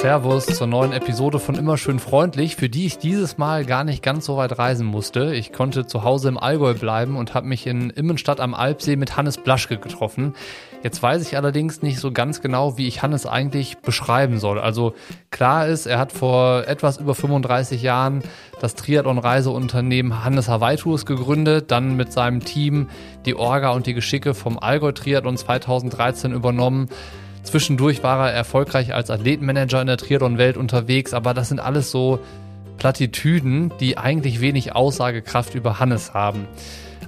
Servus zur neuen Episode von Immer schön freundlich, für die ich dieses Mal gar nicht ganz so weit reisen musste. Ich konnte zu Hause im Allgäu bleiben und habe mich in Immenstadt am Alpsee mit Hannes Blaschke getroffen. Jetzt weiß ich allerdings nicht so ganz genau, wie ich Hannes eigentlich beschreiben soll. Also klar ist, er hat vor etwas über 35 Jahren das Triathlon-Reiseunternehmen Hannes Hawaii Tours gegründet, dann mit seinem Team die Orga und die Geschicke vom Allgäu Triathlon 2013 übernommen. Zwischendurch war er erfolgreich als Athletenmanager in der Triathlon-Welt unterwegs, aber das sind alles so Plattitüden, die eigentlich wenig Aussagekraft über Hannes haben.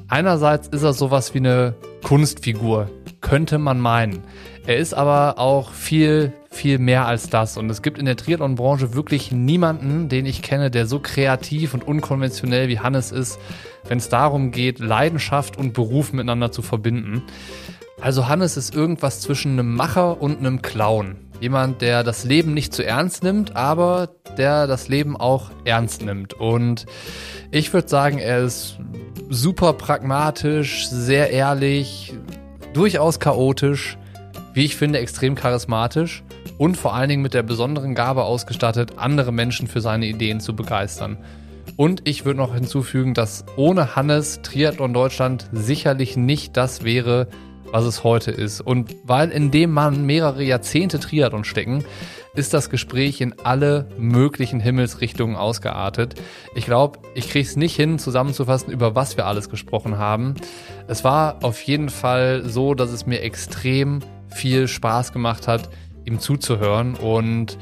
Einerseits ist er sowas wie eine Kunstfigur, könnte man meinen. Er ist aber auch viel, viel mehr als das. Und es gibt in der Triathlon-Branche wirklich niemanden, den ich kenne, der so kreativ und unkonventionell wie Hannes ist, wenn es darum geht, Leidenschaft und Beruf miteinander zu verbinden. Also Hannes ist irgendwas zwischen einem Macher und einem Clown. Jemand, der das Leben nicht zu ernst nimmt, aber der das Leben auch ernst nimmt. Und ich würde sagen, er ist super pragmatisch, sehr ehrlich, durchaus chaotisch, wie ich finde, extrem charismatisch und vor allen Dingen mit der besonderen Gabe ausgestattet, andere Menschen für seine Ideen zu begeistern. Und ich würde noch hinzufügen, dass ohne Hannes Triathlon Deutschland sicherlich nicht das wäre, was es heute ist. Und weil in dem Mann mehrere Jahrzehnte Triathlon stecken, ist das Gespräch in alle möglichen Himmelsrichtungen ausgeartet. Ich glaube, ich kriege es nicht hin, zusammenzufassen, über was wir alles gesprochen haben. Es war auf jeden Fall so, dass es mir extrem viel Spaß gemacht hat, ihm zuzuhören und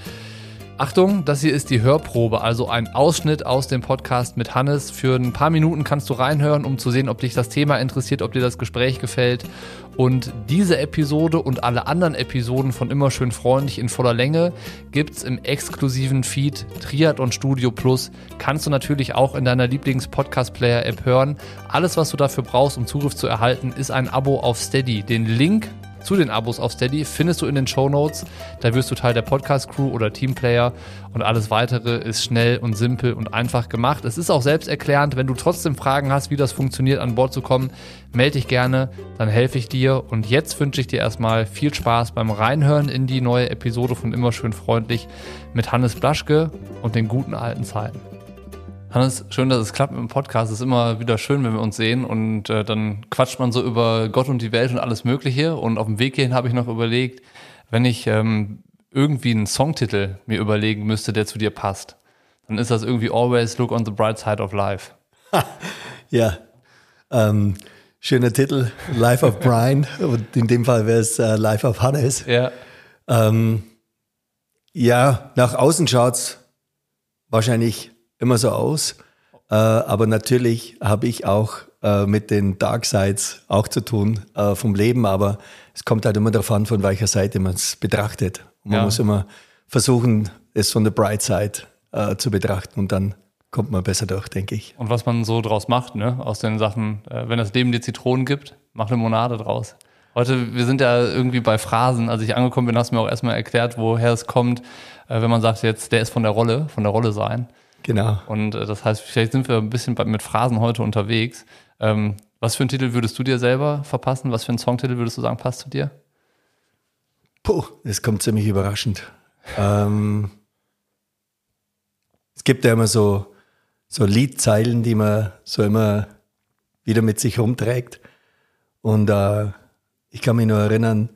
Achtung, das hier ist die Hörprobe, also ein Ausschnitt aus dem Podcast mit Hannes. Für ein paar Minuten kannst du reinhören, um zu sehen, ob dich das Thema interessiert, ob dir das Gespräch gefällt. Und diese Episode und alle anderen Episoden von Immer schön freundlich in voller Länge gibt's im exklusiven Feed Triathlon Studio Plus. Kannst du natürlich auch in deiner Lieblings-Podcast-Player-App hören. Alles, was du dafür brauchst, um Zugriff zu erhalten, ist ein Abo auf Steady. Den Link zu den Abos auf Steady findest du in den Show Notes. Da wirst du Teil der Podcast-Crew oder Teamplayer und alles weitere ist schnell und simpel und einfach gemacht. Es ist auch selbsterklärend. Wenn du trotzdem Fragen hast, wie das funktioniert, an Bord zu kommen, melde dich gerne, dann helfe ich dir. Und jetzt wünsche ich dir erstmal viel Spaß beim Reinhören in die neue Episode von Immer schön freundlich mit Hannes Blaschke und den guten alten Zeiten. Hannes, schön, dass es klappt mit dem Podcast. Es ist immer wieder schön, wenn wir uns sehen und äh, dann quatscht man so über Gott und die Welt und alles Mögliche. Und auf dem Weg hierhin habe ich noch überlegt, wenn ich ähm, irgendwie einen Songtitel mir überlegen müsste, der zu dir passt, dann ist das irgendwie Always Look on the Bright Side of Life. ja, ähm, schöner Titel, Life of Brian. Und in dem Fall wäre es äh, Life of Hannes. Ja. Ähm, ja, nach außen schaut es wahrscheinlich immer so aus. Äh, aber natürlich habe ich auch äh, mit den Dark Sides auch zu tun äh, vom Leben. Aber es kommt halt immer darauf an, von welcher Seite man es betrachtet. Und man ja. muss immer versuchen, es von der Bright Side äh, zu betrachten und dann kommt man besser durch, denke ich. Und was man so draus macht, ne? aus den Sachen, äh, wenn das Leben dir Zitronen gibt, mach Limonade draus. Heute, wir sind ja irgendwie bei Phrasen. Als ich angekommen bin, hast du mir auch erstmal erklärt, woher es kommt, äh, wenn man sagt jetzt, der ist von der Rolle, von der Rolle sein. Genau. Und äh, das heißt, vielleicht sind wir ein bisschen mit Phrasen heute unterwegs. Ähm, was für einen Titel würdest du dir selber verpassen? Was für einen Songtitel würdest du sagen, passt zu dir? Puh, das kommt ziemlich überraschend. ähm, es gibt ja immer so, so Liedzeilen, die man so immer wieder mit sich rumträgt. Und äh, ich kann mich nur erinnern,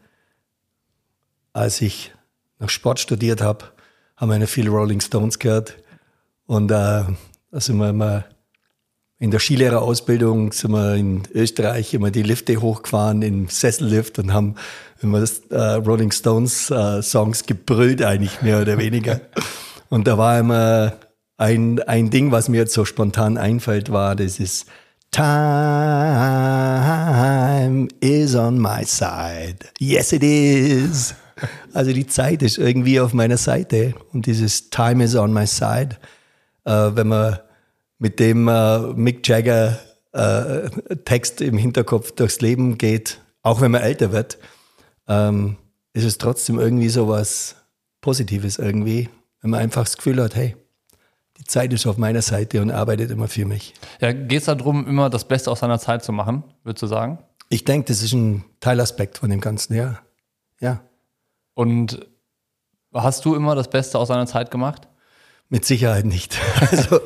als ich noch Sport studiert habe, haben wir eine viel Rolling Stones gehört. Und äh, da sind wir immer in der Skilehrerausbildung sind wir in Österreich immer die Lifte hochgefahren im Sessellift und haben immer das, äh, Rolling Stones äh, Songs gebrüllt eigentlich mehr oder weniger. und da war immer ein, ein Ding, was mir jetzt so spontan einfällt, war, das ist Time is on my side. Yes, it is. Also die Zeit ist irgendwie auf meiner Seite und dieses Time is on my side wenn man mit dem äh, Mick Jagger äh, Text im Hinterkopf durchs Leben geht, auch wenn man älter wird, ähm, ist es trotzdem irgendwie so was Positives irgendwie, wenn man einfach das Gefühl hat, hey, die Zeit ist auf meiner Seite und arbeitet immer für mich. Ja, geht es darum, immer das Beste aus seiner Zeit zu machen, würdest du sagen? Ich denke, das ist ein Teilaspekt von dem Ganzen, ja. Ja. Und Hast du immer das Beste aus seiner Zeit gemacht? Mit Sicherheit nicht. Also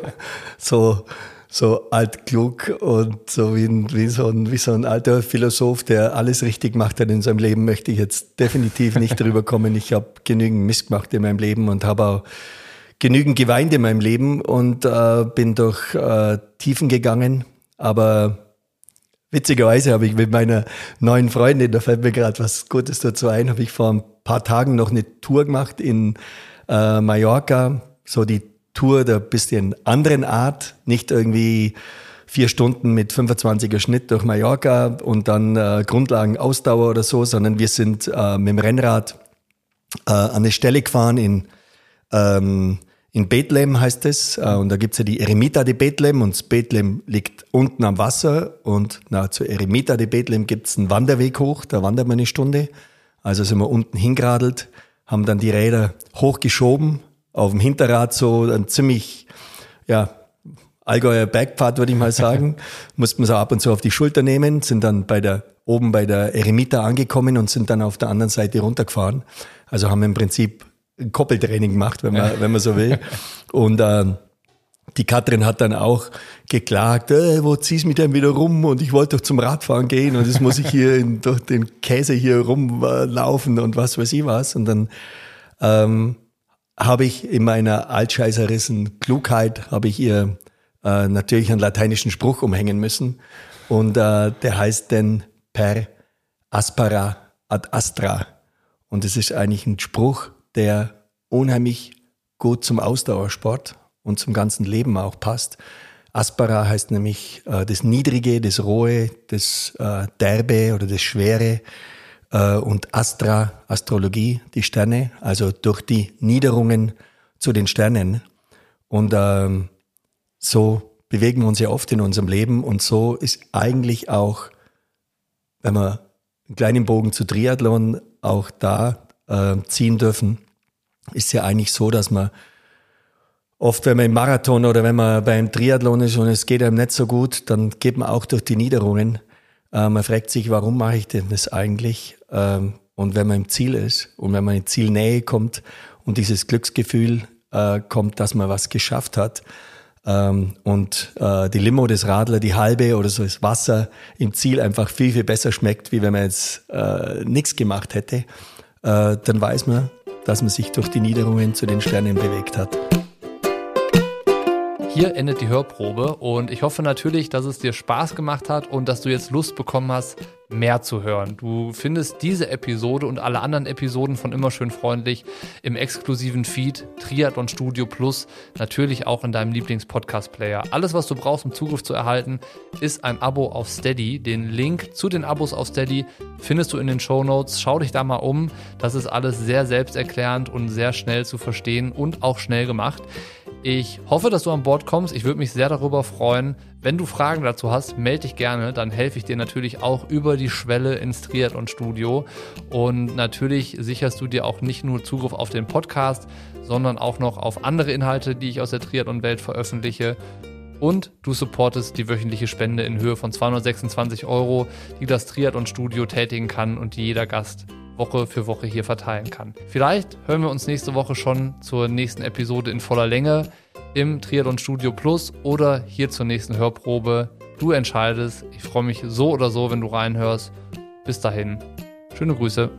so, so altklug und so wie, ein, wie, so ein, wie so ein alter Philosoph, der alles richtig gemacht hat in seinem Leben, möchte ich jetzt definitiv nicht drüber kommen. Ich habe genügend Mist gemacht in meinem Leben und habe auch genügend geweint in meinem Leben und äh, bin durch äh, Tiefen gegangen. Aber witzigerweise habe ich mit meiner neuen Freundin, da fällt mir gerade was Gutes dazu ein, habe ich vor ein paar Tagen noch eine Tour gemacht in äh, Mallorca. So die Tour der bisschen anderen Art, nicht irgendwie vier Stunden mit 25er Schnitt durch Mallorca und dann äh, Grundlagen Ausdauer oder so, sondern wir sind äh, mit dem Rennrad äh, an eine Stelle gefahren in ähm, in Bethlehem heißt es, äh, und da gibt's ja die Eremita de Bethlehem und Bethlehem liegt unten am Wasser und na, zur Eremita de Bethlehem gibt's einen Wanderweg hoch, da wandert man eine Stunde. Also sind wir unten hingeradelt, haben dann die Räder hochgeschoben, auf dem Hinterrad so ein ziemlich, ja, Allgäuer Bergpfad, würde ich mal sagen, mussten wir so ab und zu auf die Schulter nehmen, sind dann bei der, oben bei der Eremita angekommen und sind dann auf der anderen Seite runtergefahren. Also haben im Prinzip ein Koppeltraining gemacht, wenn man, wenn man so will. Und äh, die Katrin hat dann auch geklagt, äh, wo ziehst du mich denn wieder rum? Und ich wollte doch zum Radfahren gehen und jetzt muss ich hier in, durch den Käse hier rumlaufen und was weiß ich was. Und dann ähm, habe ich in meiner altscheißerissen Klugheit, habe ich ihr äh, natürlich einen lateinischen Spruch umhängen müssen. Und äh, der heißt denn per aspera ad astra. Und es ist eigentlich ein Spruch, der unheimlich gut zum Ausdauersport und zum ganzen Leben auch passt. Aspera heißt nämlich äh, das Niedrige, das Rohe, das äh, Derbe oder das Schwere äh, und Astra, Astrologie, die Sterne, also durch die Niederungen zu den Sternen. Und ähm, so bewegen wir uns ja oft in unserem Leben und so ist eigentlich auch, wenn wir einen kleinen Bogen zu Triathlon auch da äh, ziehen dürfen, ist ja eigentlich so, dass man oft, wenn man im Marathon oder wenn man beim Triathlon ist und es geht einem nicht so gut, dann geht man auch durch die Niederungen. Äh, man fragt sich, warum mache ich denn das eigentlich? Ähm, und wenn man im Ziel ist und wenn man in Zielnähe kommt und dieses Glücksgefühl äh, kommt, dass man was geschafft hat, ähm, und äh, die Limo, das Radler, die halbe oder so das Wasser im Ziel einfach viel, viel besser schmeckt, wie wenn man jetzt äh, nichts gemacht hätte, äh, dann weiß man, dass man sich durch die Niederungen zu den Sternen bewegt hat. Hier endet die Hörprobe und ich hoffe natürlich, dass es dir Spaß gemacht hat und dass du jetzt Lust bekommen hast, mehr zu hören. Du findest diese Episode und alle anderen Episoden von Immer schön freundlich im exklusiven Feed Triathlon Studio Plus, natürlich auch in deinem Lieblings-Podcast-Player. Alles, was du brauchst, um Zugriff zu erhalten, ist ein Abo auf Steady. Den Link zu den Abos auf Steady findest du in den Show Notes. Schau dich da mal um. Das ist alles sehr selbsterklärend und sehr schnell zu verstehen und auch schnell gemacht. Ich hoffe, dass du an Bord kommst. Ich würde mich sehr darüber freuen. Wenn du Fragen dazu hast, melde dich gerne. Dann helfe ich dir natürlich auch über die Schwelle ins Triathlon-Studio. Und natürlich sicherst du dir auch nicht nur Zugriff auf den Podcast, sondern auch noch auf andere Inhalte, die ich aus der Triathlon-Welt veröffentliche. Und du supportest die wöchentliche Spende in Höhe von 226 Euro, die das Triathlon-Studio tätigen kann und die jeder Gast Woche für Woche hier verteilen kann. Vielleicht hören wir uns nächste Woche schon zur nächsten Episode in voller Länge im Triathlon Studio Plus oder hier zur nächsten Hörprobe. Du entscheidest. Ich freue mich so oder so, wenn du reinhörst. Bis dahin. Schöne Grüße.